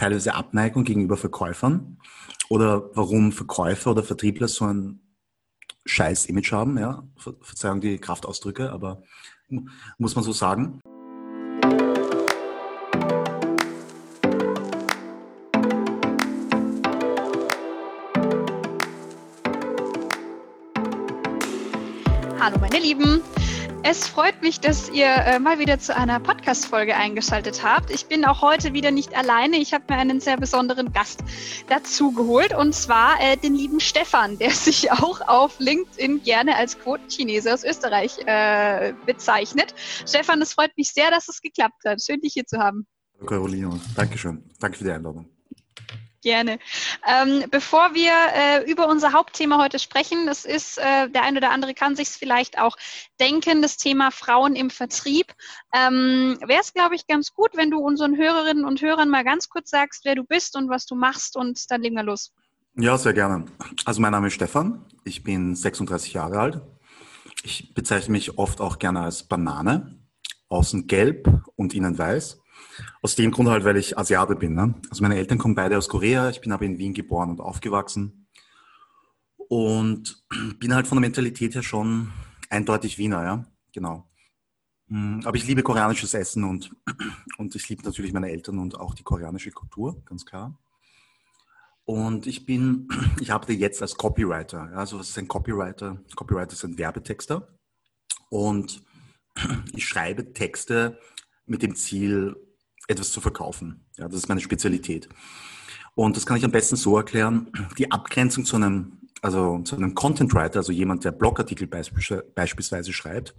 teilweise Abneigung gegenüber Verkäufern oder warum Verkäufer oder Vertriebler so ein scheiß Image haben, ja. Ver Verzeihung die Kraftausdrücke, aber muss man so sagen. Hallo meine Lieben, es freut mich, dass ihr äh, mal wieder zu einer Podcast-Folge eingeschaltet habt. Ich bin auch heute wieder nicht alleine. Ich habe mir einen sehr besonderen Gast dazu geholt und zwar äh, den lieben Stefan, der sich auch auf LinkedIn gerne als Quotenchinese aus Österreich äh, bezeichnet. Stefan, es freut mich sehr, dass es geklappt hat. Schön, dich hier zu haben. Carolina, Dankeschön. Danke für die Einladung. Gerne. Ähm, bevor wir äh, über unser Hauptthema heute sprechen, das ist, äh, der eine oder andere kann sich es vielleicht auch denken, das Thema Frauen im Vertrieb. Ähm, Wäre es, glaube ich, ganz gut, wenn du unseren Hörerinnen und Hörern mal ganz kurz sagst, wer du bist und was du machst und dann legen wir los. Ja, sehr gerne. Also mein Name ist Stefan, ich bin 36 Jahre alt. Ich bezeichne mich oft auch gerne als Banane, außen gelb und innen weiß. Aus dem Grund halt, weil ich Asiate bin. Ne? Also meine Eltern kommen beide aus Korea. Ich bin aber in Wien geboren und aufgewachsen. Und bin halt von der Mentalität her schon eindeutig Wiener, ja. Genau. Hm, aber ich liebe koreanisches Essen und, und ich liebe natürlich meine Eltern und auch die koreanische Kultur, ganz klar. Und ich bin, ich arbeite jetzt als Copywriter. Also was ist ein Copywriter? Copywriter ist ein Werbetexter. Und ich schreibe Texte mit dem Ziel, etwas zu verkaufen. Ja, das ist meine Spezialität. Und das kann ich am besten so erklären. Die Abgrenzung zu einem, also zu einem Content Writer, also jemand, der Blogartikel beispielsweise schreibt.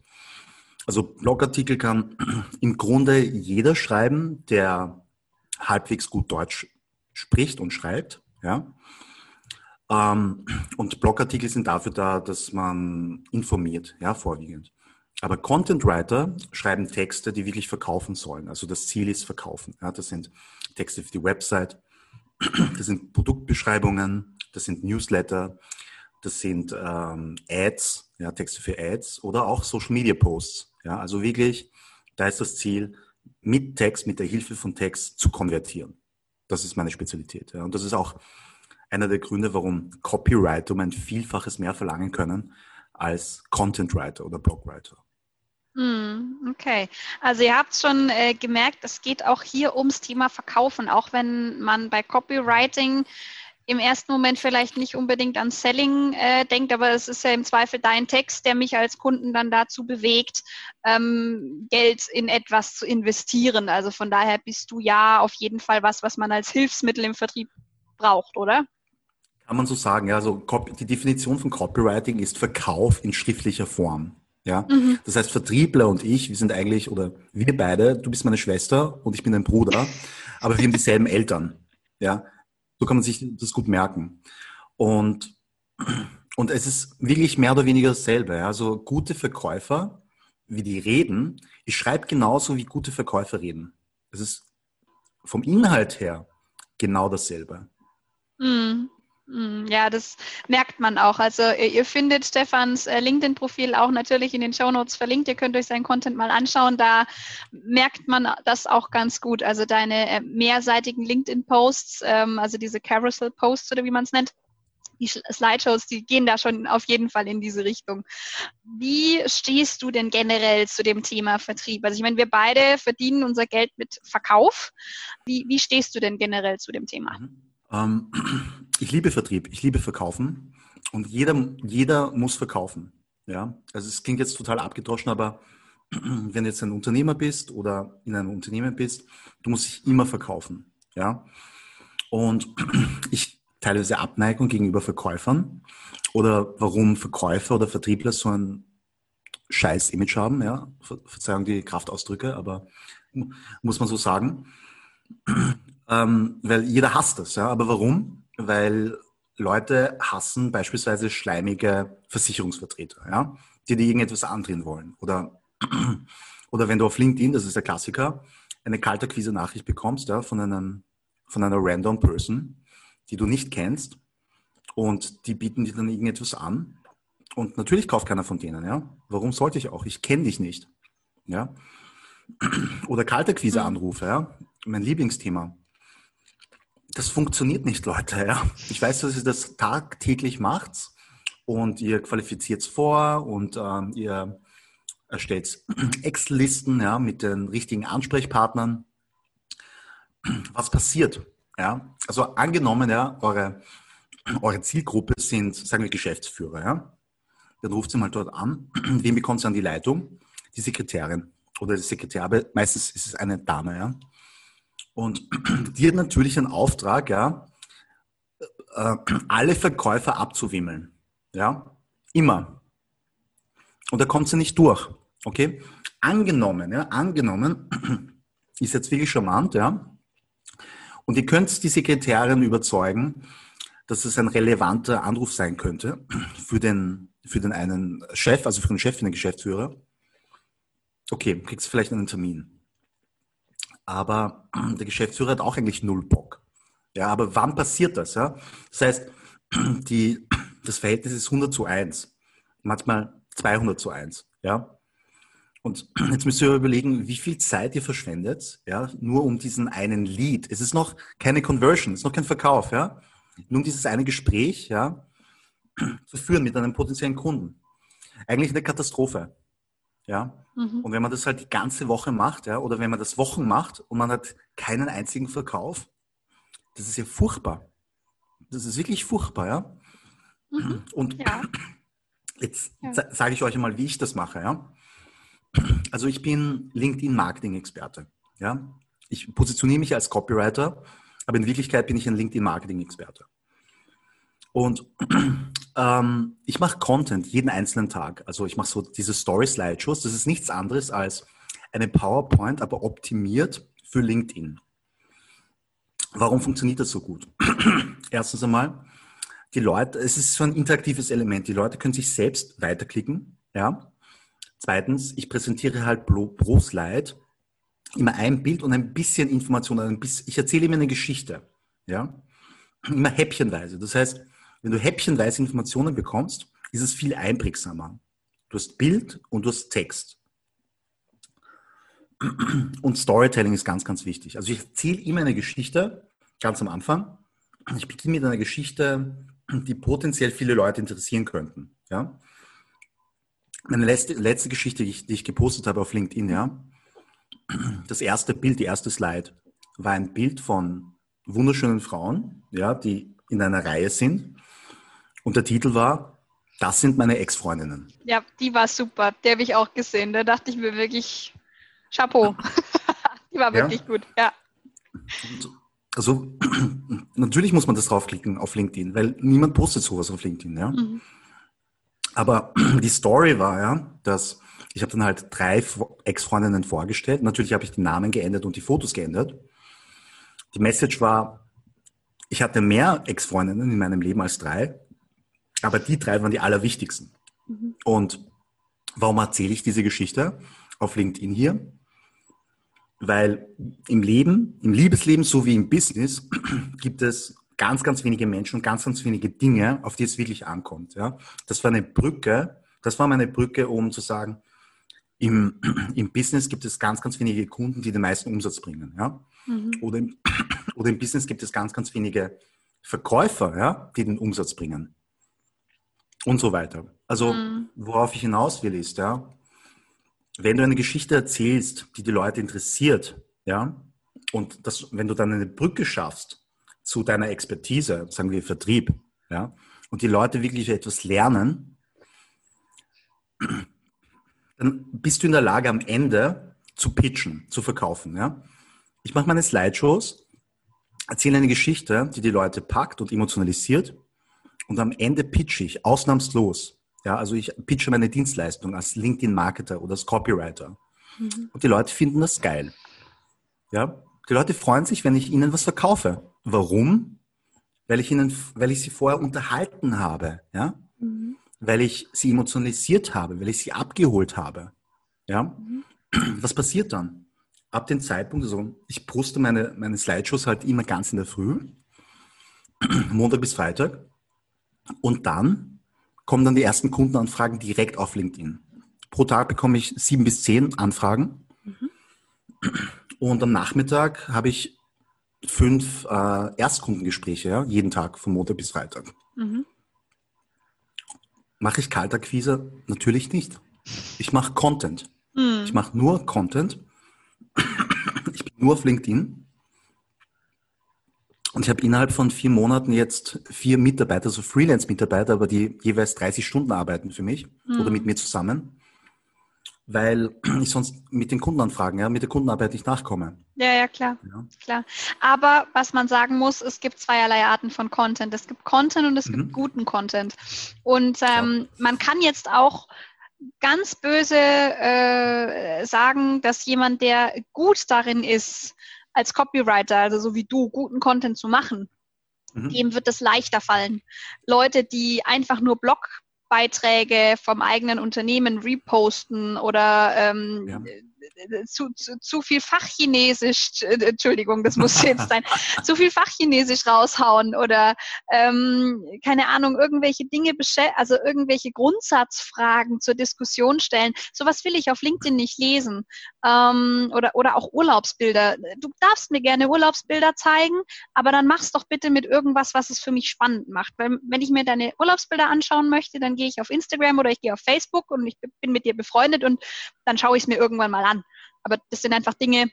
Also Blogartikel kann im Grunde jeder schreiben, der halbwegs gut Deutsch spricht und schreibt. Ja. Ähm, und Blogartikel sind dafür da, dass man informiert, ja, vorwiegend. Aber Content Writer schreiben Texte, die wirklich verkaufen sollen. Also das Ziel ist verkaufen. Ja, das sind Texte für die Website, das sind Produktbeschreibungen, das sind Newsletter, das sind ähm, Ads, ja, Texte für Ads oder auch Social Media Posts. Ja, also wirklich, da ist das Ziel, mit Text, mit der Hilfe von Text zu konvertieren. Das ist meine Spezialität. Ja. Und das ist auch einer der Gründe, warum Copywriter um ein Vielfaches mehr verlangen können als Content Writer oder Blogwriter. Hm, okay, also ihr habt schon äh, gemerkt, es geht auch hier ums Thema Verkaufen, auch wenn man bei Copywriting im ersten Moment vielleicht nicht unbedingt an Selling äh, denkt, aber es ist ja im Zweifel dein Text, der mich als Kunden dann dazu bewegt, ähm, Geld in etwas zu investieren. Also von daher bist du ja auf jeden Fall was, was man als Hilfsmittel im Vertrieb braucht, oder? Kann man so sagen, ja. Also die Definition von Copywriting ist Verkauf in schriftlicher Form. Ja, mhm. das heißt, Vertriebler und ich, wir sind eigentlich, oder wir beide, du bist meine Schwester und ich bin dein Bruder, aber wir haben dieselben Eltern. Ja, so kann man sich das gut merken. Und, und es ist wirklich mehr oder weniger dasselbe. Ja? Also gute Verkäufer, wie die reden, ich schreibe genauso, wie gute Verkäufer reden. Es ist vom Inhalt her genau dasselbe. Mhm. Hm, ja, das merkt man auch. Also ihr findet Stefans äh, LinkedIn-Profil auch natürlich in den Show Notes verlinkt. Ihr könnt euch seinen Content mal anschauen. Da merkt man das auch ganz gut. Also deine äh, mehrseitigen LinkedIn-Posts, ähm, also diese Carousel-Posts oder wie man es nennt, die Slideshows, die gehen da schon auf jeden Fall in diese Richtung. Wie stehst du denn generell zu dem Thema Vertrieb? Also ich meine, wir beide verdienen unser Geld mit Verkauf. Wie, wie stehst du denn generell zu dem Thema? Mhm. Ähm, ich liebe Vertrieb, ich liebe Verkaufen und jeder, jeder muss verkaufen. Ja, also es klingt jetzt total abgedroschen, aber wenn du jetzt ein Unternehmer bist oder in einem Unternehmen bist, du musst dich immer verkaufen. Ja, und ich teilweise Abneigung gegenüber Verkäufern oder warum Verkäufer oder Vertriebler so ein scheiß Image haben. Ja, Verzeihung die Kraftausdrücke, aber muss man so sagen ähm, weil jeder hasst das. Ja? Aber warum? Weil Leute hassen beispielsweise schleimige Versicherungsvertreter, ja? die dir irgendetwas andrehen wollen. Oder, oder wenn du auf LinkedIn, das ist der Klassiker, eine kalterquise Nachricht bekommst ja, von, einem, von einer random Person, die du nicht kennst und die bieten dir dann irgendetwas an. Und natürlich kauft keiner von denen, ja. Warum sollte ich auch? Ich kenne dich nicht. Ja. Oder kalterquise Anrufe, ja. Mein Lieblingsthema. Das funktioniert nicht, Leute. Ja? Ich weiß, dass ihr das tagtäglich macht und ihr qualifiziert es vor und ähm, ihr erstellt Excel-Listen ja, mit den richtigen Ansprechpartnern. Was passiert? Ja? Also angenommen, ja, eure, eure Zielgruppe sind, sagen wir, Geschäftsführer. Ja? Dann ruft sie mal dort an. Wen bekommt sie an die Leitung? Die Sekretärin oder der Sekretär, aber meistens ist es eine Dame. Ja? Und die hat natürlich einen Auftrag, ja, äh, alle Verkäufer abzuwimmeln. Ja, immer. Und da kommt sie nicht durch. Okay? Angenommen, ja, angenommen, ist jetzt wirklich charmant, ja. Und ihr könnt die Sekretärin überzeugen, dass es ein relevanter Anruf sein könnte für den, für den einen Chef, also für den Chef, den Geschäftsführer. Okay, kriegst du vielleicht einen Termin aber der Geschäftsführer hat auch eigentlich null Bock. Ja, aber wann passiert das? Ja? Das heißt, die, das Verhältnis ist 100 zu 1, manchmal 200 zu 1. Ja? Und jetzt müsst ihr überlegen, wie viel Zeit ihr verschwendet, ja, nur um diesen einen Lead. Es ist noch keine Conversion, es ist noch kein Verkauf, ja. Nur um dieses eine Gespräch, ja, zu führen mit einem potenziellen Kunden. Eigentlich eine Katastrophe. Ja. Mhm. Und wenn man das halt die ganze Woche macht, ja, oder wenn man das Wochen macht und man hat keinen einzigen Verkauf, das ist ja furchtbar. Das ist wirklich furchtbar, ja. Mhm. Und ja. jetzt ja. sage ich euch einmal, wie ich das mache, ja. Also ich bin LinkedIn-Marketing-Experte, ja. Ich positioniere mich als Copywriter, aber in Wirklichkeit bin ich ein LinkedIn-Marketing-Experte. Und ähm, ich mache Content jeden einzelnen Tag. Also ich mache so diese Story-Slideshows. Das ist nichts anderes als eine PowerPoint, aber optimiert für LinkedIn. Warum funktioniert das so gut? Erstens einmal, die Leute, es ist so ein interaktives Element. Die Leute können sich selbst weiterklicken. Ja. Zweitens, ich präsentiere halt pro, pro Slide immer ein Bild und ein bisschen Information. Ein bisschen, ich erzähle immer eine Geschichte. Ja. Immer häppchenweise. Das heißt, wenn du häppchenweise Informationen bekommst, ist es viel einprägsamer. Du hast Bild und du hast Text. Und Storytelling ist ganz, ganz wichtig. Also ich erzähle immer eine Geschichte, ganz am Anfang. Ich beginne mit einer Geschichte, die potenziell viele Leute interessieren könnten. Ja? Meine letzte, letzte Geschichte, die ich, die ich gepostet habe auf LinkedIn, ja, das erste Bild, die erste Slide, war ein Bild von wunderschönen Frauen, ja, die in einer Reihe sind und der Titel war, das sind meine Ex-Freundinnen. Ja, die war super. Die habe ich auch gesehen. Da dachte ich mir wirklich, Chapeau. die war wirklich ja. gut, ja. Also natürlich muss man das draufklicken auf LinkedIn, weil niemand postet sowas auf LinkedIn, ja. Mhm. Aber die Story war ja, dass ich habe dann halt drei Ex-Freundinnen vorgestellt. Natürlich habe ich die Namen geändert und die Fotos geändert. Die Message war, ich hatte mehr Ex-Freundinnen in meinem Leben als drei aber die drei waren die allerwichtigsten. Mhm. Und warum erzähle ich diese Geschichte auf LinkedIn hier? Weil im Leben, im Liebesleben sowie im Business gibt es ganz, ganz wenige Menschen und ganz, ganz wenige Dinge, auf die es wirklich ankommt. Ja? Das war eine Brücke, das war meine Brücke, um zu sagen, im, im Business gibt es ganz, ganz wenige Kunden, die den meisten Umsatz bringen. Ja? Mhm. Oder, im, oder im Business gibt es ganz, ganz wenige Verkäufer, ja, die den Umsatz bringen und so weiter. Also, mhm. worauf ich hinaus will, ist, ja, wenn du eine Geschichte erzählst, die die Leute interessiert, ja, und das, wenn du dann eine Brücke schaffst zu deiner Expertise, sagen wir Vertrieb, ja, und die Leute wirklich etwas lernen, dann bist du in der Lage, am Ende zu pitchen, zu verkaufen, ja. Ich mache meine Slideshows, erzähle eine Geschichte, die die Leute packt und emotionalisiert und am Ende pitche ich ausnahmslos. Ja, also ich pitche meine Dienstleistung als LinkedIn-Marketer oder als Copywriter. Mhm. Und die Leute finden das geil. Ja, die Leute freuen sich, wenn ich ihnen was verkaufe. Warum? Weil ich ihnen, weil ich sie vorher unterhalten habe. Ja, mhm. weil ich sie emotionalisiert habe, weil ich sie abgeholt habe. Ja, mhm. was passiert dann? Ab dem Zeitpunkt, also ich poste meine, meine Slideshows halt immer ganz in der Früh, Montag bis Freitag. Und dann kommen dann die ersten Kundenanfragen direkt auf LinkedIn. Pro Tag bekomme ich sieben bis zehn Anfragen. Mhm. Und am Nachmittag habe ich fünf äh, Erstkundengespräche, ja, jeden Tag von Montag bis Freitag. Mhm. Mache ich Kaltakquise? Natürlich nicht. Ich mache Content. Mhm. Ich mache nur Content. Ich bin nur auf LinkedIn. Und ich habe innerhalb von vier Monaten jetzt vier Mitarbeiter, so Freelance-Mitarbeiter, aber die jeweils 30 Stunden arbeiten für mich mhm. oder mit mir zusammen weil ich sonst mit den Kundenanfragen, ja, mit der Kundenarbeit nicht nachkomme. Ja, ja, klar. Ja. klar. Aber was man sagen muss, es gibt zweierlei Arten von Content. Es gibt Content und es mhm. gibt guten Content. Und ähm, ja. man kann jetzt auch ganz böse äh, sagen, dass jemand, der gut darin ist, als Copywriter, also so wie du, guten Content zu machen, mhm. dem wird es leichter fallen. Leute, die einfach nur Blog Beiträge vom eigenen Unternehmen reposten oder ähm, ja zu, zu, zu viel Fachchinesisch, äh, Entschuldigung, das muss jetzt sein, zu viel Fachchinesisch raushauen oder ähm, keine Ahnung, irgendwelche Dinge, also irgendwelche Grundsatzfragen zur Diskussion stellen. Sowas will ich auf LinkedIn nicht lesen. Ähm, oder, oder auch Urlaubsbilder. Du darfst mir gerne Urlaubsbilder zeigen, aber dann mach's doch bitte mit irgendwas, was es für mich spannend macht. Weil wenn ich mir deine Urlaubsbilder anschauen möchte, dann gehe ich auf Instagram oder ich gehe auf Facebook und ich bin mit dir befreundet und dann schaue ich es mir irgendwann mal an. Aber das sind einfach Dinge,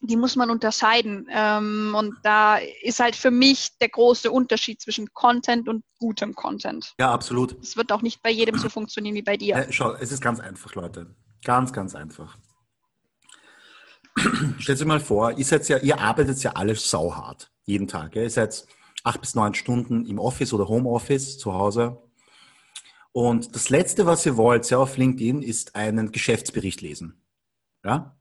die muss man unterscheiden. Ähm, und da ist halt für mich der große Unterschied zwischen Content und gutem Content. Ja, absolut. Es wird auch nicht bei jedem so funktionieren wie bei dir. Äh, schau, es ist ganz einfach, Leute. Ganz, ganz einfach. Stellt euch mal vor, ihr, seid ja, ihr arbeitet ja alle sauhart, jeden Tag. Ja? Ihr seid acht bis neun Stunden im Office oder Homeoffice zu Hause. Und das Letzte, was ihr wollt, ja, auf LinkedIn, ist einen Geschäftsbericht lesen. Ja?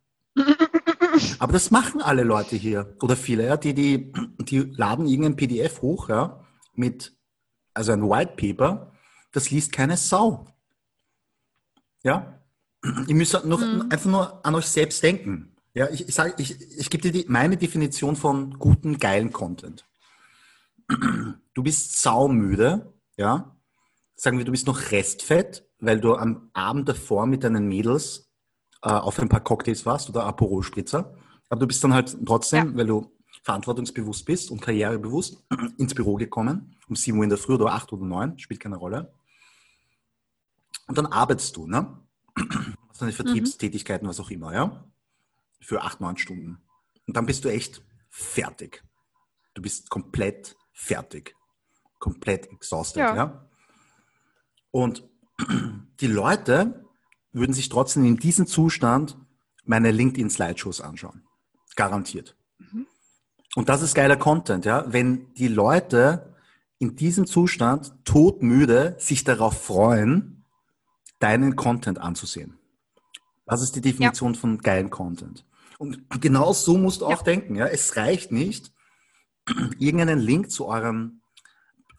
Aber das machen alle Leute hier oder viele, ja, die, die, die laden irgendein PDF hoch, ja, mit, also ein White Paper, das liest keine Sau. Ja? Ihr müsst noch, mhm. einfach nur an euch selbst denken. Ja, ich, ich sage, ich, ich gebe dir die, meine Definition von guten, geilen Content. Du bist saumüde, ja. Sagen wir, du bist noch restfett, weil du am Abend davor mit deinen Mädels äh, auf ein paar Cocktails warst oder Aperol-Spritzer. Aber du bist dann halt trotzdem, ja. weil du verantwortungsbewusst bist und karrierebewusst, ins Büro gekommen, um 7 Uhr in der Früh oder 8 oder 9, spielt keine Rolle. Und dann arbeitest du, ne? Hast deine Vertriebstätigkeiten, mhm. was auch immer, ja? Für 8, 9 Stunden. Und dann bist du echt fertig. Du bist komplett fertig. Komplett exhausted, ja? ja? Und die Leute würden sich trotzdem in diesem Zustand meine LinkedIn-Slideshows anschauen. Garantiert. Mhm. Und das ist geiler Content, ja. Wenn die Leute in diesem Zustand todmüde sich darauf freuen, deinen Content anzusehen. Das ist die Definition ja. von geilen Content. Und genau so musst du auch ja. denken, ja. Es reicht nicht, irgendeinen Link zu eurem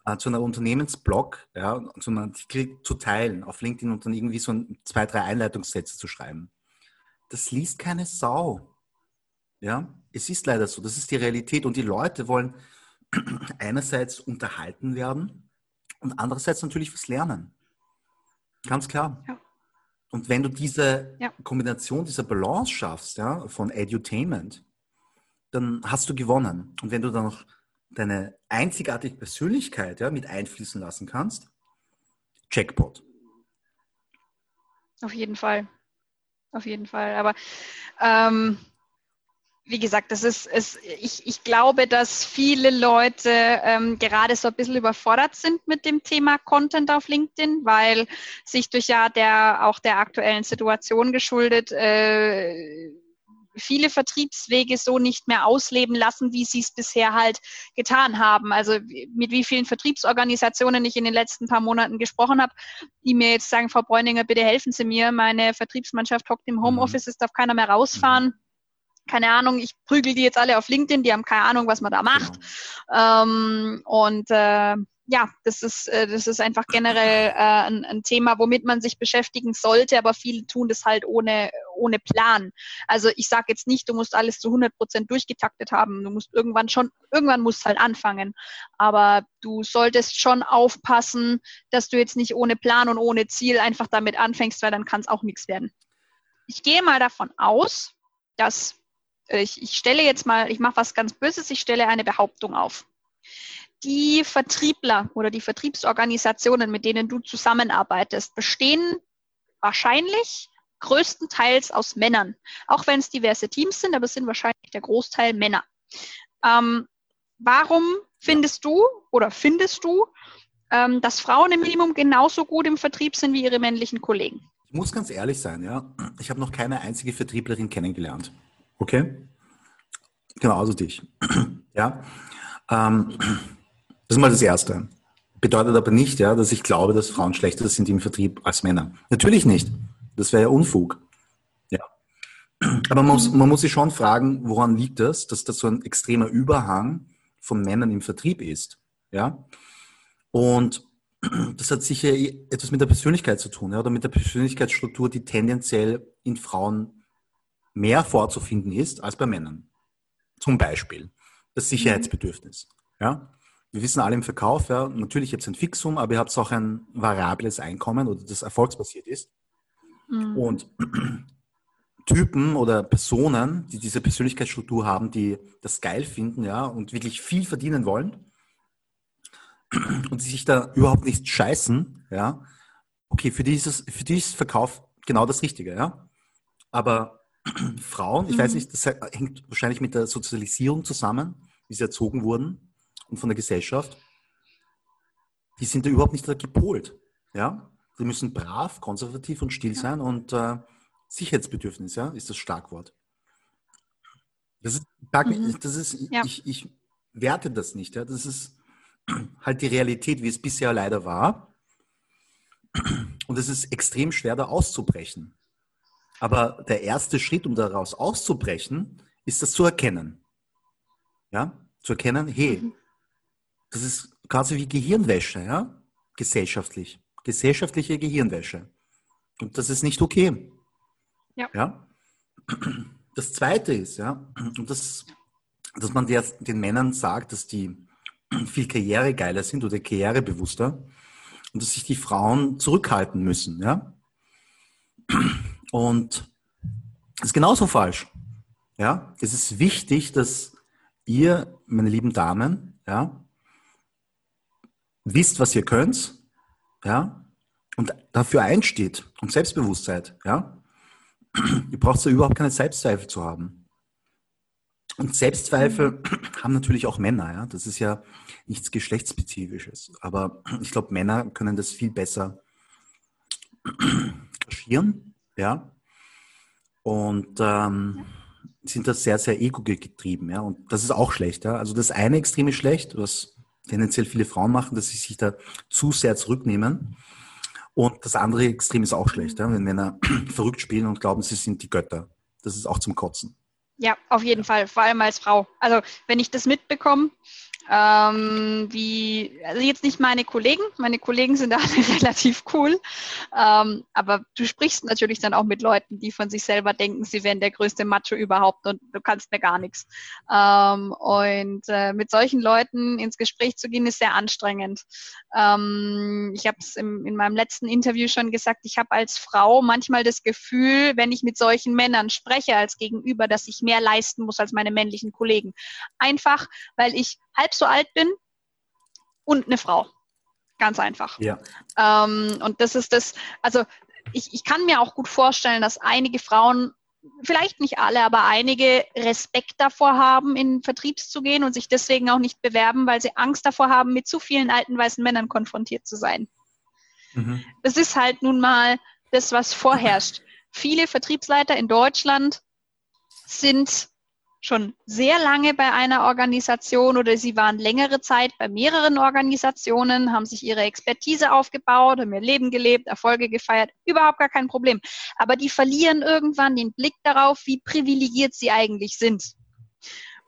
äh, zu einer Unternehmensblog, ja, zu einem Artikel zu teilen auf LinkedIn und dann irgendwie so ein, zwei, drei Einleitungssätze zu schreiben. Das liest keine Sau. Ja, es ist leider so. Das ist die Realität. Und die Leute wollen einerseits unterhalten werden und andererseits natürlich was lernen. Ganz klar. Ja. Und wenn du diese ja. Kombination, diese Balance schaffst, ja, von Edutainment, dann hast du gewonnen. Und wenn du dann noch deine einzigartige Persönlichkeit ja, mit einfließen lassen kannst, Jackpot. Auf jeden Fall. Auf jeden Fall. Aber ähm, wie gesagt, das ist, ist ich, ich glaube, dass viele Leute ähm, gerade so ein bisschen überfordert sind mit dem Thema Content auf LinkedIn, weil sich durch ja der auch der aktuellen Situation geschuldet äh, viele Vertriebswege so nicht mehr ausleben lassen, wie sie es bisher halt getan haben. Also mit wie vielen Vertriebsorganisationen ich in den letzten paar Monaten gesprochen habe, die mir jetzt sagen, Frau Bräuninger, bitte helfen Sie mir, meine Vertriebsmannschaft hockt im Homeoffice, es darf keiner mehr rausfahren. Keine Ahnung, ich prügel die jetzt alle auf LinkedIn, die haben keine Ahnung, was man da macht. Genau. Ähm, und äh, ja, das ist, äh, das ist einfach generell äh, ein, ein, Thema, womit man sich beschäftigen sollte, aber viele tun das halt ohne, ohne Plan. Also ich sage jetzt nicht, du musst alles zu 100 Prozent durchgetaktet haben. Du musst irgendwann schon, irgendwann musst halt anfangen. Aber du solltest schon aufpassen, dass du jetzt nicht ohne Plan und ohne Ziel einfach damit anfängst, weil dann kann es auch nichts werden. Ich gehe mal davon aus, dass ich, ich stelle jetzt mal, ich mache was ganz Böses, ich stelle eine Behauptung auf. Die Vertriebler oder die Vertriebsorganisationen, mit denen du zusammenarbeitest, bestehen wahrscheinlich größtenteils aus Männern. Auch wenn es diverse Teams sind, aber es sind wahrscheinlich der Großteil Männer. Ähm, warum findest du oder findest du, ähm, dass Frauen im Minimum genauso gut im Vertrieb sind wie ihre männlichen Kollegen? Ich muss ganz ehrlich sein, ja. Ich habe noch keine einzige Vertrieblerin kennengelernt. Okay? Genauso dich. ja. Ähm, das ist mal das Erste. Bedeutet aber nicht, ja, dass ich glaube, dass Frauen schlechter sind im Vertrieb als Männer. Natürlich nicht. Das wäre ja Unfug. Ja. Aber man muss, man muss sich schon fragen, woran liegt das, dass das so ein extremer Überhang von Männern im Vertrieb ist. Ja. Und das hat sicher etwas mit der Persönlichkeit zu tun, ja, oder mit der Persönlichkeitsstruktur, die tendenziell in Frauen mehr vorzufinden ist als bei Männern. Zum Beispiel das Sicherheitsbedürfnis. Ja. Wir wissen alle im Verkauf, ja, natürlich habt ihr ein Fixum, aber ihr habt auch ein variables Einkommen oder das erfolgsbasiert ist. Mhm. Und Typen oder Personen, die diese Persönlichkeitsstruktur haben, die das geil finden, ja, und wirklich viel verdienen wollen und die sich da überhaupt nicht scheißen, ja, okay, für die ist, es, für die ist Verkauf genau das Richtige, ja. Aber Frauen, ich mhm. weiß nicht, das hängt wahrscheinlich mit der Sozialisierung zusammen, wie sie erzogen wurden und von der Gesellschaft. Die sind da überhaupt nicht gepolt, ja. Die müssen brav, konservativ und still sein und äh, Sicherheitsbedürfnis, ja, ist das Schlagwort. Das ist, mhm. das ist ja. ich, ich werte das nicht, ja. Das ist halt die Realität, wie es bisher leider war. Und es ist extrem schwer, da auszubrechen. Aber der erste Schritt, um daraus auszubrechen, ist das zu erkennen. Ja, zu erkennen, hey, mhm. Das ist quasi wie Gehirnwäsche, ja, gesellschaftlich gesellschaftliche Gehirnwäsche. Und das ist nicht okay. Ja. ja? Das Zweite ist, ja, und das, dass man der, den Männern sagt, dass die viel karrieregeiler sind oder karrierebewusster und dass sich die Frauen zurückhalten müssen. Ja? Und das ist genauso falsch. Ja? Es ist wichtig, dass ihr, meine lieben Damen, ja, wisst, was ihr könnt ja, und dafür einsteht und selbstbewusst seid, ja, ihr braucht ja überhaupt keine Selbstzweifel zu haben. Und Selbstzweifel haben natürlich auch Männer, ja. Das ist ja nichts Geschlechtsspezifisches. Aber ich glaube, Männer können das viel besser kaschieren, ja. Und ähm, sind da sehr, sehr ego-getrieben, ja. Und das ist auch schlecht, ja. Also das eine Extrem ist schlecht, was tendenziell viele Frauen machen, dass sie sich da zu sehr zurücknehmen. Und das andere Extrem ist auch schlecht, ja? wenn Männer verrückt spielen und glauben, sie sind die Götter. Das ist auch zum Kotzen. Ja, auf jeden Fall, vor allem als Frau. Also wenn ich das mitbekomme, ähm, wie, also jetzt nicht meine Kollegen, meine Kollegen sind alle relativ cool, ähm, aber du sprichst natürlich dann auch mit Leuten, die von sich selber denken, sie wären der größte Macho überhaupt und du kannst mir gar nichts. Ähm, und äh, mit solchen Leuten ins Gespräch zu gehen, ist sehr anstrengend. Ähm, ich habe es in meinem letzten Interview schon gesagt, ich habe als Frau manchmal das Gefühl, wenn ich mit solchen Männern spreche als Gegenüber, dass ich mehr leisten muss als meine männlichen Kollegen. Einfach, weil ich halb so alt bin und eine Frau. Ganz einfach. Ja. Ähm, und das ist das, also ich, ich kann mir auch gut vorstellen, dass einige Frauen, vielleicht nicht alle, aber einige Respekt davor haben, in Vertriebs zu gehen und sich deswegen auch nicht bewerben, weil sie Angst davor haben, mit zu vielen alten weißen Männern konfrontiert zu sein. Mhm. Das ist halt nun mal das, was vorherrscht. Viele Vertriebsleiter in Deutschland sind schon sehr lange bei einer Organisation oder sie waren längere Zeit bei mehreren Organisationen, haben sich ihre Expertise aufgebaut, haben ihr Leben gelebt, Erfolge gefeiert, überhaupt gar kein Problem. Aber die verlieren irgendwann den Blick darauf, wie privilegiert sie eigentlich sind.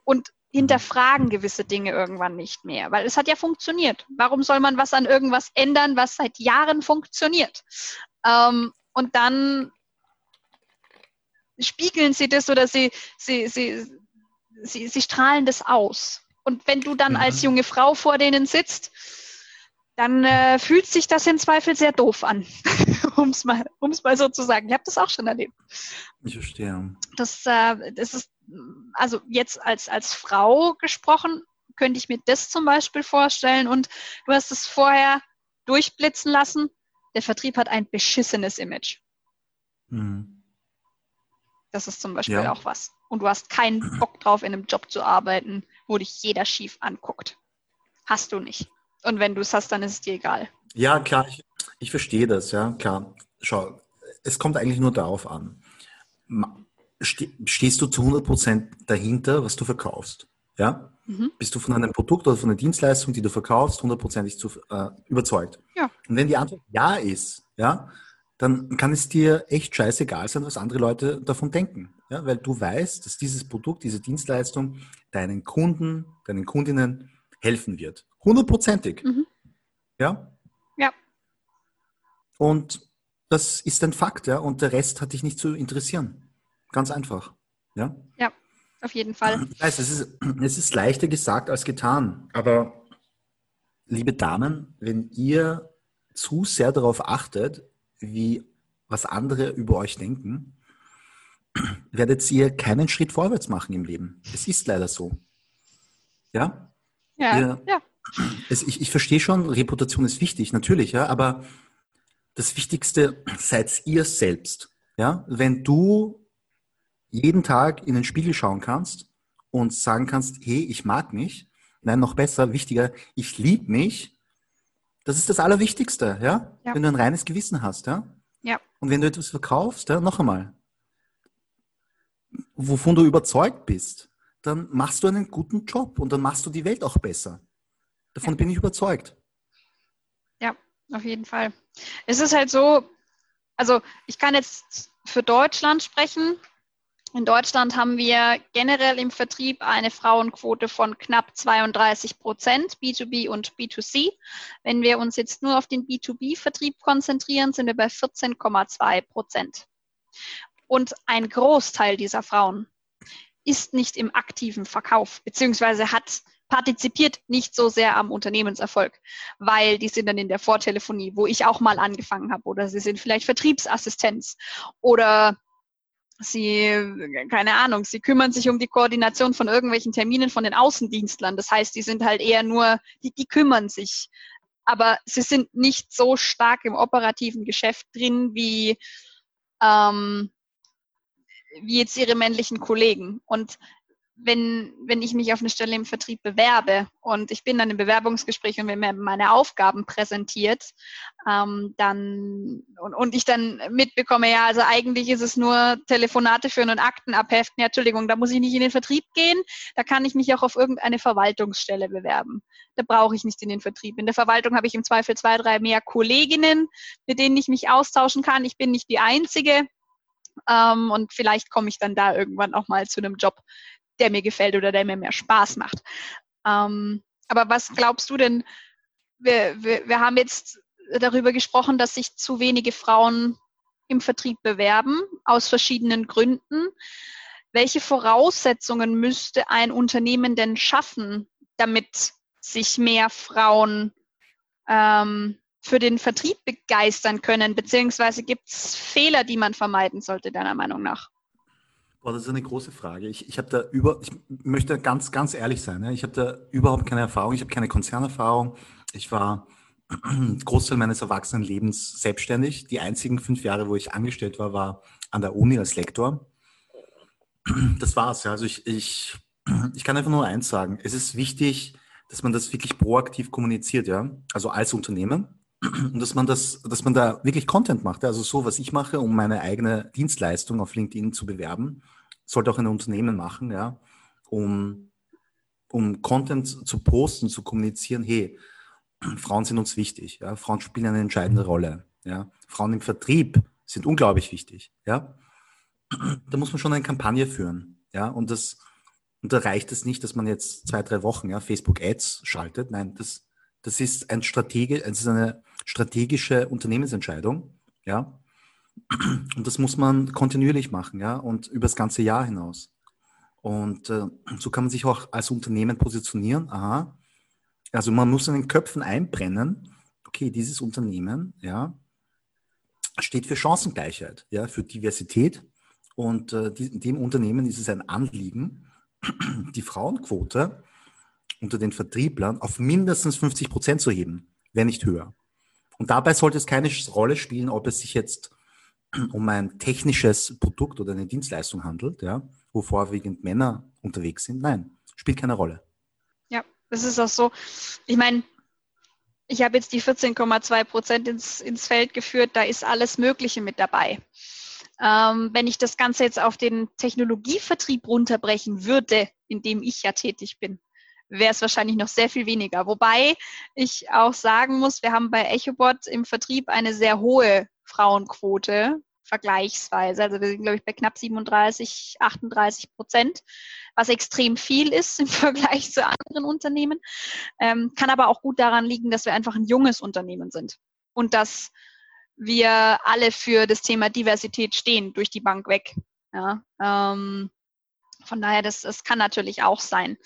Und hinterfragen gewisse Dinge irgendwann nicht mehr, weil es hat ja funktioniert. Warum soll man was an irgendwas ändern, was seit Jahren funktioniert? Ähm, und dann spiegeln sie das oder sie, sie, sie, sie, sie strahlen das aus. Und wenn du dann mhm. als junge Frau vor denen sitzt, dann äh, fühlt sich das im Zweifel sehr doof an, um es mal, um's mal so zu sagen. Ich habe das auch schon erlebt. Ich verstehe. Das, äh, das ist also jetzt als, als Frau gesprochen, könnte ich mir das zum Beispiel vorstellen. Und du hast es vorher durchblitzen lassen. Der Vertrieb hat ein beschissenes Image. Mhm. Das ist zum Beispiel ja. auch was. Und du hast keinen Bock drauf, in einem Job zu arbeiten, wo dich jeder schief anguckt. Hast du nicht. Und wenn du es hast, dann ist es dir egal. Ja, klar, ich, ich verstehe das, ja, klar. Schau, es kommt eigentlich nur darauf an. Stehst du zu 100% dahinter, was du verkaufst? Ja? Mhm. Bist du von einem Produkt oder von einer Dienstleistung, die du verkaufst, hundertprozentig äh, überzeugt? Ja. Und wenn die Antwort ja ist, ja, dann kann es dir echt scheißegal sein, was andere Leute davon denken. Ja, weil du weißt, dass dieses Produkt, diese Dienstleistung deinen Kunden, deinen Kundinnen helfen wird. Hundertprozentig. Mhm. Ja? Ja. Und das ist ein Fakt, ja. Und der Rest hat dich nicht zu interessieren. Ganz einfach. Ja. Ja, auf jeden Fall. Ich weiß, es ist, es ist leichter gesagt als getan. Aber liebe Damen, wenn ihr zu sehr darauf achtet, wie was andere über euch denken, werdet ihr keinen Schritt vorwärts machen im Leben. Es ist leider so. Ja? Ja. Ihr, ja. Es, ich, ich verstehe schon, Reputation ist wichtig, natürlich, ja, aber das Wichtigste seid ihr selbst. Ja? Wenn du jeden Tag in den Spiegel schauen kannst und sagen kannst, hey, ich mag mich, nein, noch besser, wichtiger, ich liebe mich, das ist das Allerwichtigste, ja? ja? Wenn du ein reines Gewissen hast, ja? Ja. Und wenn du etwas verkaufst, ja, noch einmal, wovon du überzeugt bist, dann machst du einen guten Job und dann machst du die Welt auch besser. Davon ja. bin ich überzeugt. Ja, auf jeden Fall. Es ist halt so, also ich kann jetzt für Deutschland sprechen. In Deutschland haben wir generell im Vertrieb eine Frauenquote von knapp 32 Prozent, B2B und B2C. Wenn wir uns jetzt nur auf den B2B-Vertrieb konzentrieren, sind wir bei 14,2 Prozent. Und ein Großteil dieser Frauen ist nicht im aktiven Verkauf, beziehungsweise hat partizipiert nicht so sehr am Unternehmenserfolg, weil die sind dann in der Vortelefonie, wo ich auch mal angefangen habe, oder sie sind vielleicht Vertriebsassistenz oder sie, keine Ahnung, sie kümmern sich um die Koordination von irgendwelchen Terminen von den Außendienstlern. Das heißt, die sind halt eher nur, die, die kümmern sich. Aber sie sind nicht so stark im operativen Geschäft drin wie, ähm, wie jetzt ihre männlichen Kollegen. Und wenn, wenn ich mich auf eine Stelle im Vertrieb bewerbe und ich bin dann im Bewerbungsgespräch und wenn mir meine Aufgaben präsentiert, ähm, dann und, und ich dann mitbekomme, ja, also eigentlich ist es nur Telefonate führen und Akten abheften. Ja, Entschuldigung, da muss ich nicht in den Vertrieb gehen, da kann ich mich auch auf irgendeine Verwaltungsstelle bewerben. Da brauche ich nicht in den Vertrieb. In der Verwaltung habe ich im Zweifel zwei, drei mehr Kolleginnen, mit denen ich mich austauschen kann. Ich bin nicht die Einzige. Ähm, und vielleicht komme ich dann da irgendwann auch mal zu einem Job, der mir gefällt oder der mir mehr Spaß macht. Ähm, aber was glaubst du denn? Wir, wir, wir haben jetzt darüber gesprochen, dass sich zu wenige Frauen im Vertrieb bewerben, aus verschiedenen Gründen. Welche Voraussetzungen müsste ein Unternehmen denn schaffen, damit sich mehr Frauen ähm, für den Vertrieb begeistern können? Beziehungsweise gibt es Fehler, die man vermeiden sollte, deiner Meinung nach? Boah, das ist eine große Frage. Ich, ich habe da über, ich möchte ganz, ganz ehrlich sein. Ne? Ich habe da überhaupt keine Erfahrung. Ich habe keine Konzernerfahrung. Ich war Großteil meines Erwachsenenlebens selbstständig. Die einzigen fünf Jahre, wo ich angestellt war, war an der Uni als Lektor. Das war's. Ja. Also ich, ich, ich kann einfach nur eins sagen. Es ist wichtig, dass man das wirklich proaktiv kommuniziert, ja. Also als Unternehmen. Und dass man das, dass man da wirklich Content macht. Also so, was ich mache, um meine eigene Dienstleistung auf LinkedIn zu bewerben, sollte auch ein Unternehmen machen, ja, um, um Content zu posten, zu kommunizieren, hey, Frauen sind uns wichtig, ja, Frauen spielen eine entscheidende Rolle, ja, Frauen im Vertrieb sind unglaublich wichtig, ja. Da muss man schon eine Kampagne führen, ja, und das, und da reicht es nicht, dass man jetzt zwei, drei Wochen, ja, Facebook Ads schaltet, nein, das, das ist ein Strategie, es ist eine strategische Unternehmensentscheidung, ja. Und das muss man kontinuierlich machen, ja, und über das ganze Jahr hinaus. Und äh, so kann man sich auch als Unternehmen positionieren. Aha. Also man muss in den Köpfen einbrennen, okay, dieses Unternehmen, ja, steht für Chancengleichheit, ja, für Diversität Und äh, die, dem Unternehmen ist es ein Anliegen, die Frauenquote unter den Vertrieblern auf mindestens 50 Prozent zu heben, wenn nicht höher. Und dabei sollte es keine Rolle spielen, ob es sich jetzt um ein technisches Produkt oder eine Dienstleistung handelt, ja, wo vorwiegend Männer unterwegs sind. Nein, spielt keine Rolle. Ja, das ist auch so. Ich meine, ich habe jetzt die 14,2 Prozent ins, ins Feld geführt, da ist alles Mögliche mit dabei. Ähm, wenn ich das Ganze jetzt auf den Technologievertrieb runterbrechen würde, in dem ich ja tätig bin, wäre es wahrscheinlich noch sehr viel weniger. Wobei ich auch sagen muss, wir haben bei EchoBot im Vertrieb eine sehr hohe Frauenquote vergleichsweise. Also wir sind, glaube ich, bei knapp 37, 38 Prozent, was extrem viel ist im Vergleich zu anderen Unternehmen. Ähm, kann aber auch gut daran liegen, dass wir einfach ein junges Unternehmen sind und dass wir alle für das Thema Diversität stehen, durch die Bank weg. Ja, ähm, von daher, das, das kann natürlich auch sein.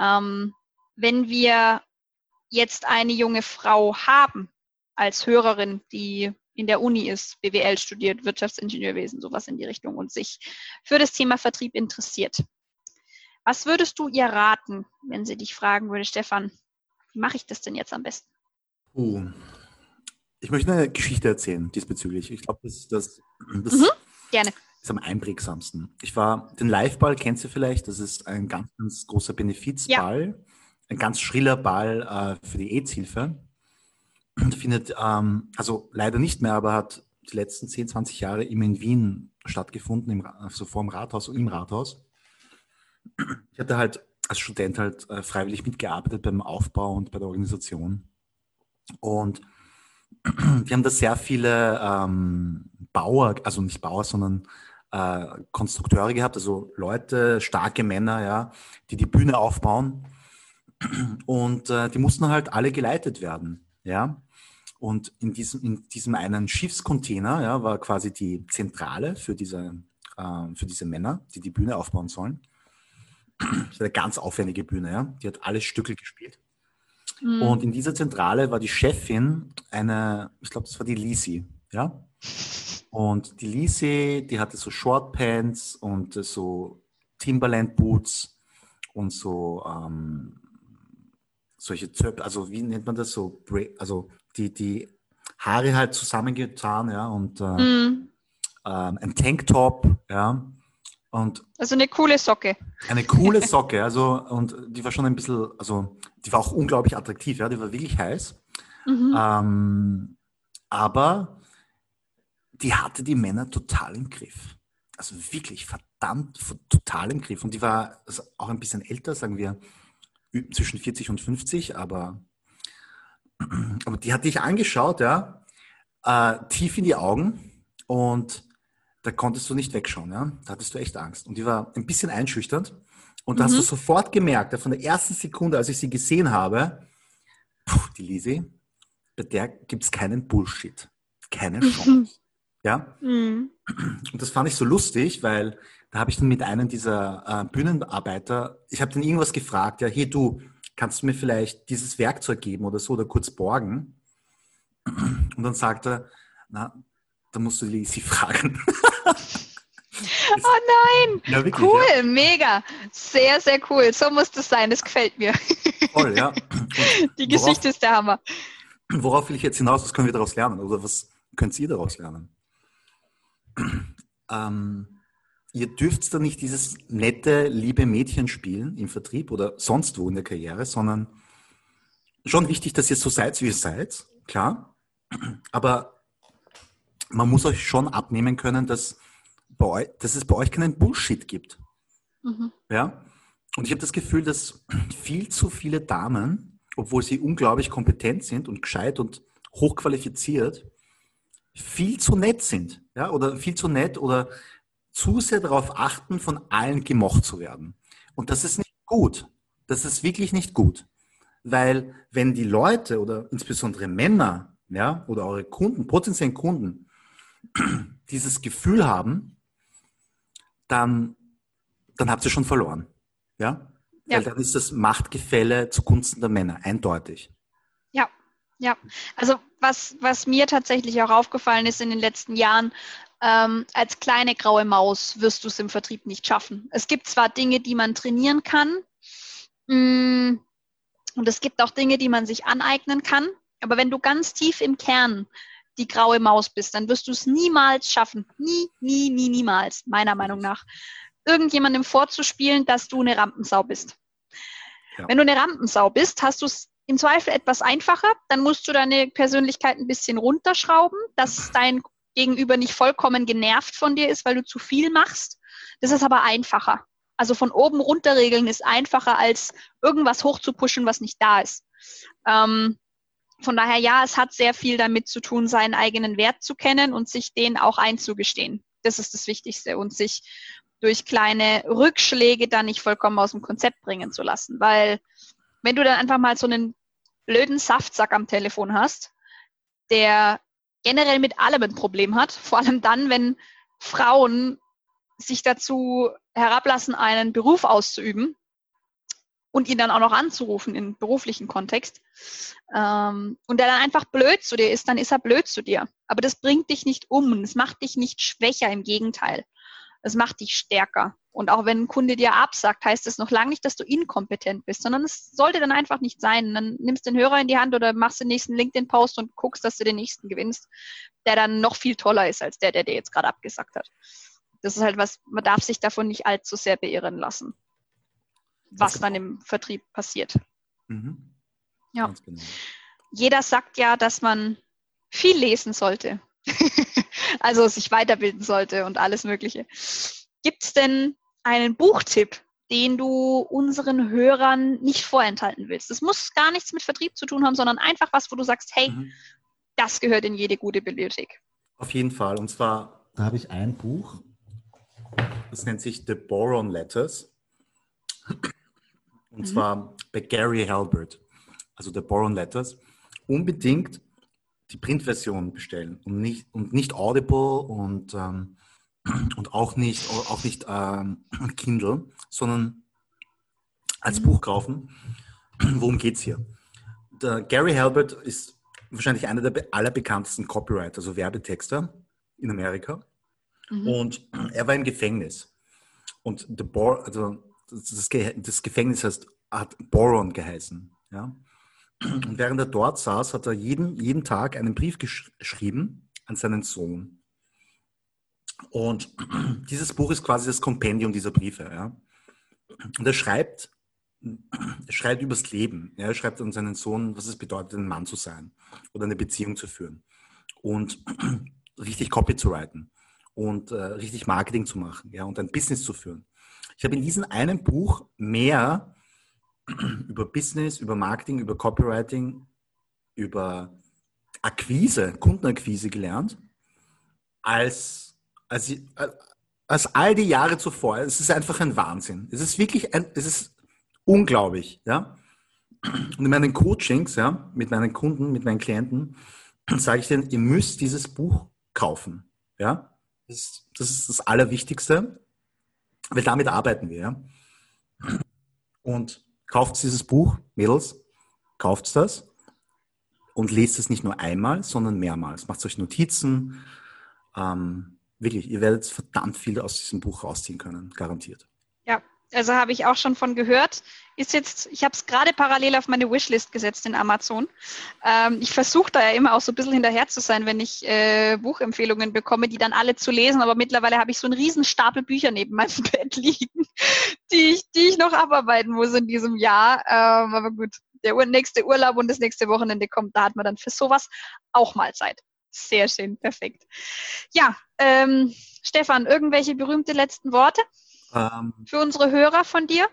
Ähm, wenn wir jetzt eine junge Frau haben als Hörerin, die in der Uni ist, BWL studiert, Wirtschaftsingenieurwesen, sowas in die Richtung und sich für das Thema Vertrieb interessiert. Was würdest du ihr raten, wenn sie dich fragen würde, Stefan, wie mache ich das denn jetzt am besten? Uh, ich möchte eine Geschichte erzählen diesbezüglich. Ich glaube, das, das, das mhm, gerne. Ist am einprägsamsten. Ich war, den Liveball kennst du vielleicht, das ist ein ganz, ganz großer Benefizball, ja. ein ganz schriller Ball äh, für die AIDS-Hilfe und findet, ähm, also leider nicht mehr, aber hat die letzten 10, 20 Jahre immer in Wien stattgefunden, im, also vor dem Rathaus und im Rathaus. Ich hatte halt als Student halt äh, freiwillig mitgearbeitet beim Aufbau und bei der Organisation. Und wir haben da sehr viele ähm, Bauer, also nicht Bauer, sondern äh, Konstrukteure gehabt, also Leute, starke Männer, ja, die die Bühne aufbauen. Und äh, die mussten halt alle geleitet werden. Ja? Und in diesem, in diesem einen Schiffscontainer ja, war quasi die Zentrale für diese, äh, für diese Männer, die die Bühne aufbauen sollen. Das war eine ganz aufwendige Bühne, ja. Die hat alle Stücke gespielt. Mhm. Und in dieser Zentrale war die Chefin eine, ich glaube, das war die Lisi, ja. Und die Lisi, die hatte so Shortpants und so Timberland Boots und so ähm, solche Zöp, also wie nennt man das so, also die, die Haare halt zusammengetan, ja, und äh, mm. ähm, ein Tanktop, ja. Und also eine coole Socke. Eine coole Socke, also und die war schon ein bisschen, also die war auch unglaublich attraktiv, ja, die war wirklich heiß. Mhm. Ähm, aber die hatte die Männer total im Griff. Also wirklich verdammt total im Griff. Und die war also auch ein bisschen älter, sagen wir zwischen 40 und 50, aber, aber die hat dich angeschaut, ja, äh, tief in die Augen und da konntest du nicht wegschauen, ja. Da hattest du echt Angst. Und die war ein bisschen einschüchternd. Und da mhm. hast du mhm. sofort gemerkt, ja, von der ersten Sekunde, als ich sie gesehen habe, puh, die Lisi, bei der gibt es keinen Bullshit. Keine Chance. Ja? Mhm. Und das fand ich so lustig, weil da habe ich dann mit einem dieser äh, Bühnenarbeiter, ich habe dann irgendwas gefragt, ja, hey du, kannst du mir vielleicht dieses Werkzeug geben oder so oder kurz borgen? Und dann sagt er, na, da musst du Lisi fragen. oh nein! Ja, wirklich, cool, ja. mega. Sehr, sehr cool. So muss das sein, das gefällt mir. Voll, ja. Und Die Geschichte worauf, ist der Hammer. Worauf will ich jetzt hinaus? Was können wir daraus lernen? Oder was könnt ihr daraus lernen? Ähm, ihr dürft da nicht dieses nette, liebe Mädchen spielen im Vertrieb oder sonst wo in der Karriere, sondern schon wichtig, dass ihr so seid, wie ihr seid, klar. Aber man muss euch schon abnehmen können, dass, bei euch, dass es bei euch keinen Bullshit gibt. Mhm. Ja? Und ich habe das Gefühl, dass viel zu viele Damen, obwohl sie unglaublich kompetent sind und gescheit und hochqualifiziert, viel zu nett sind. Ja? Oder viel zu nett oder zu sehr darauf achten, von allen gemocht zu werden. Und das ist nicht gut. Das ist wirklich nicht gut. Weil wenn die Leute oder insbesondere Männer, ja, oder eure Kunden, potenziellen Kunden, dieses Gefühl haben, dann, dann habt ihr schon verloren. Ja? ja? Weil dann ist das Machtgefälle zugunsten der Männer, eindeutig. Ja. Also was, was mir tatsächlich auch aufgefallen ist in den letzten Jahren, ähm, als kleine graue Maus wirst du es im Vertrieb nicht schaffen. Es gibt zwar Dinge, die man trainieren kann, mh, mm, und es gibt auch Dinge, die man sich aneignen kann, aber wenn du ganz tief im Kern die graue Maus bist, dann wirst du es niemals schaffen. Nie, nie, nie, niemals, meiner Meinung nach, irgendjemandem vorzuspielen, dass du eine Rampensau bist. Ja. Wenn du eine Rampensau bist, hast du es im Zweifel etwas einfacher. Dann musst du deine Persönlichkeit ein bisschen runterschrauben, dass dein Gegenüber nicht vollkommen genervt von dir ist, weil du zu viel machst. Das ist aber einfacher. Also von oben runter regeln ist einfacher, als irgendwas hochzupuschen, was nicht da ist. Ähm, von daher, ja, es hat sehr viel damit zu tun, seinen eigenen Wert zu kennen und sich den auch einzugestehen. Das ist das Wichtigste und sich durch kleine Rückschläge dann nicht vollkommen aus dem Konzept bringen zu lassen. Weil wenn du dann einfach mal so einen blöden Saftsack am Telefon hast, der generell mit allem ein Problem hat, vor allem dann, wenn Frauen sich dazu herablassen, einen Beruf auszuüben und ihn dann auch noch anzurufen im beruflichen Kontext ähm, und der dann einfach blöd zu dir ist, dann ist er blöd zu dir. Aber das bringt dich nicht um, es macht dich nicht schwächer, im Gegenteil. Es macht dich stärker. Und auch wenn ein Kunde dir absagt, heißt es noch lange nicht, dass du inkompetent bist, sondern es sollte dann einfach nicht sein. Dann nimmst du den Hörer in die Hand oder machst den nächsten LinkedIn-Post und guckst, dass du den nächsten gewinnst, der dann noch viel toller ist als der, der dir jetzt gerade abgesagt hat. Das ist halt was, man darf sich davon nicht allzu sehr beirren lassen, was dann im Vertrieb passiert. Mhm. Ja. Genau. Jeder sagt ja, dass man viel lesen sollte. also sich weiterbilden sollte und alles Mögliche. Gibt es denn einen Buchtipp, den du unseren Hörern nicht vorenthalten willst? Das muss gar nichts mit Vertrieb zu tun haben, sondern einfach was, wo du sagst, hey, mhm. das gehört in jede gute Bibliothek. Auf jeden Fall. Und zwar, da habe ich ein Buch, das nennt sich The Boron Letters. Und mhm. zwar bei Gary Halbert, also The Boron Letters. Unbedingt die Printversion bestellen und nicht, und nicht Audible und, ähm, und auch nicht, auch nicht ähm, Kindle, sondern als Buch kaufen. Worum geht es hier? Der Gary Halbert ist wahrscheinlich einer der allerbekanntesten Copywriter, also Werbetexter in Amerika. Mhm. Und er war im Gefängnis. Und the Bor also das, das Gefängnis heißt, hat Boron geheißen. Ja? Und während er dort saß, hat er jeden, jeden Tag einen Brief geschrieben an seinen Sohn. Und dieses Buch ist quasi das Kompendium dieser Briefe. Ja? Und er schreibt, er schreibt übers Leben. Ja? Er schreibt an seinen Sohn, was es bedeutet, ein Mann zu sein oder eine Beziehung zu führen. Und richtig Copy zu writen und äh, richtig Marketing zu machen ja? und ein Business zu führen. Ich habe in diesem einen Buch mehr über Business, über Marketing, über Copywriting, über Akquise, Kundenakquise gelernt, als, als, als all die Jahre zuvor. Es ist einfach ein Wahnsinn. Es ist wirklich ein, es ist unglaublich, ja. Und in meinen Coachings, ja, mit meinen Kunden, mit meinen Klienten, sage ich denen, ihr müsst dieses Buch kaufen, ja. Das ist das, ist das Allerwichtigste, weil damit arbeiten wir, ja. Und Kauft dieses Buch, Mädels, kauft das und lest es nicht nur einmal, sondern mehrmals. Macht euch Notizen. Ähm, wirklich, ihr werdet verdammt viel aus diesem Buch rausziehen können, garantiert. Ja, also habe ich auch schon von gehört. Ist jetzt, ich habe es gerade parallel auf meine Wishlist gesetzt in Amazon. Ähm, ich versuche da ja immer auch so ein bisschen hinterher zu sein, wenn ich äh, Buchempfehlungen bekomme, die dann alle zu lesen. Aber mittlerweile habe ich so einen riesen Stapel Bücher neben meinem Bett liegen, die ich, die ich noch abarbeiten muss in diesem Jahr. Ähm, aber gut, der nächste Urlaub und das nächste Wochenende kommt, da hat man dann für sowas auch mal Zeit. Sehr schön, perfekt. Ja, ähm, Stefan, irgendwelche berühmte letzten Worte? Ähm, Für unsere Hörer von dir?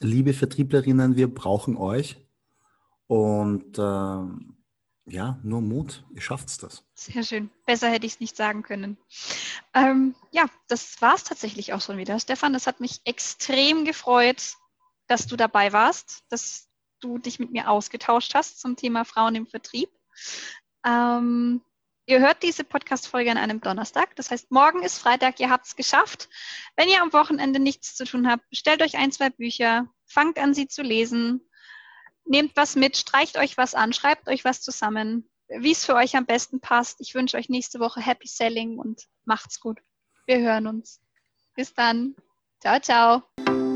Liebe Vertrieblerinnen, wir brauchen euch. Und äh, ja, nur Mut, ihr schafft das. Sehr schön. Besser hätte ich es nicht sagen können. Ähm, ja, das war es tatsächlich auch schon wieder. Stefan, das hat mich extrem gefreut, dass du dabei warst, dass du dich mit mir ausgetauscht hast zum Thema Frauen im Vertrieb. Ähm, Ihr hört diese Podcast-Folge an einem Donnerstag. Das heißt, morgen ist Freitag, ihr habt es geschafft. Wenn ihr am Wochenende nichts zu tun habt, bestellt euch ein, zwei Bücher, fangt an, sie zu lesen, nehmt was mit, streicht euch was an, schreibt euch was zusammen wie es für euch am besten passt. Ich wünsche euch nächste Woche Happy Selling und macht's gut. Wir hören uns. Bis dann. Ciao, ciao.